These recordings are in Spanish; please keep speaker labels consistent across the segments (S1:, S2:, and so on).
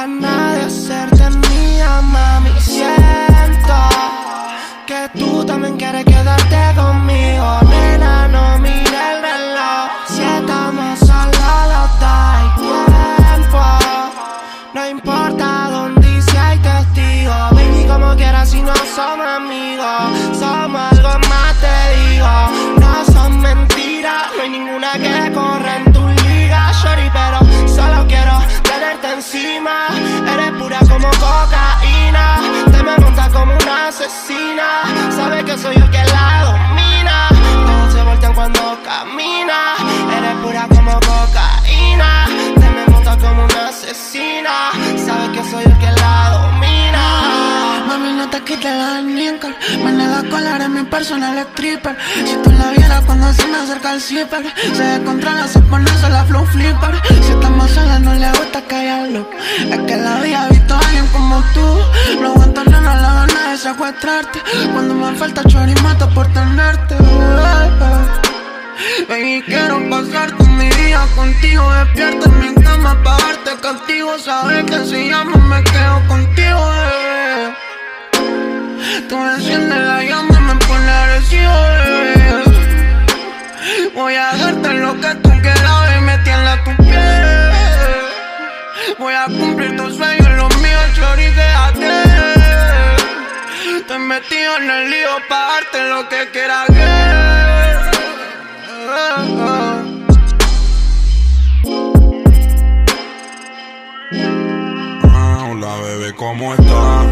S1: ganas de hacerte mía, mami. Siento que tú también quieres quedarte conmigo, nena. No mires el reloj. Si estamos solos hay tiempo. No importa dónde si hay testigos. Baby, como quieras, si no somos amigos. Somos algo más, te digo. No son mentiras, no hay ninguna que corra asesina. Sabes que soy yo que la domina.
S2: Mami, no te quites la nickel Me niega colar en mi personal stripper. Si tú la vieras cuando se me acerca el zipper. Se descontrola, se pone sola flow flipper. Si estamos solas no le gusta callarlo Es que la había visto a alguien como tú. No aguanto nada la gana de secuestrarte. Cuando me falta chori mato por tenerte. Baby, quiero pasar todo mi contigo Despierto en mi cama pa' darte castigo. Sabes que si llamo me quedo contigo, bebé. Tú enciendes la llama me pones agresivo, bebé. Voy a darte lo que tú quieras y me tienda tu piel. Voy a cumplir tus sueños, los míos, chori, quédate Estoy metido en el lío pa' darte lo que quieras, girl.
S3: ¿Cómo estás?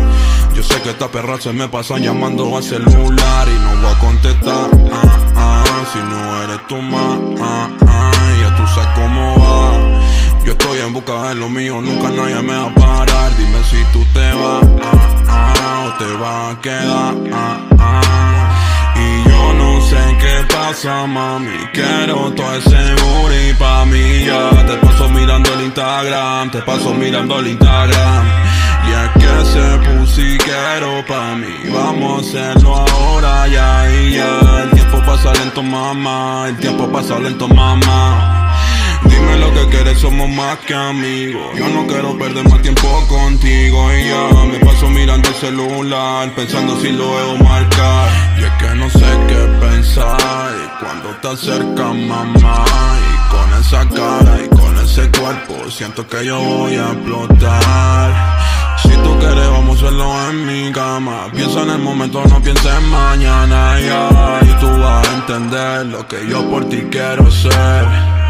S3: Yo sé que esta perra se me pasan llamando al celular y no voy a contestar. Ah, ah, si no eres tu ma, ah, ah, ya tú sabes cómo va. Yo estoy en busca de lo mío, nunca nadie me va a parar. Dime si tú te vas, o te vas a quedar. Y yo no sé qué pasa, mami. Quiero todo ese booty pa' mí ya. Te paso mirando el Instagram, te paso mirando el Instagram. Ese pussy quiero pa' mí. Vamos a hacerlo ahora, ya y ya. El tiempo pasa lento, mamá. El tiempo pasa lento, mamá. Dime lo que quieres, somos más que amigos. Yo no quiero perder más tiempo contigo y ya me paso mirando el celular, pensando si lo debo marcar. Y es que no sé qué pensar y cuando te acercas, mamá. Y con esa cara y con ese cuerpo, siento que yo voy a explotar. En mi cama. Piensa en el momento, no pienses en mañana, ya. Y tú vas a entender lo que yo por ti quiero ser.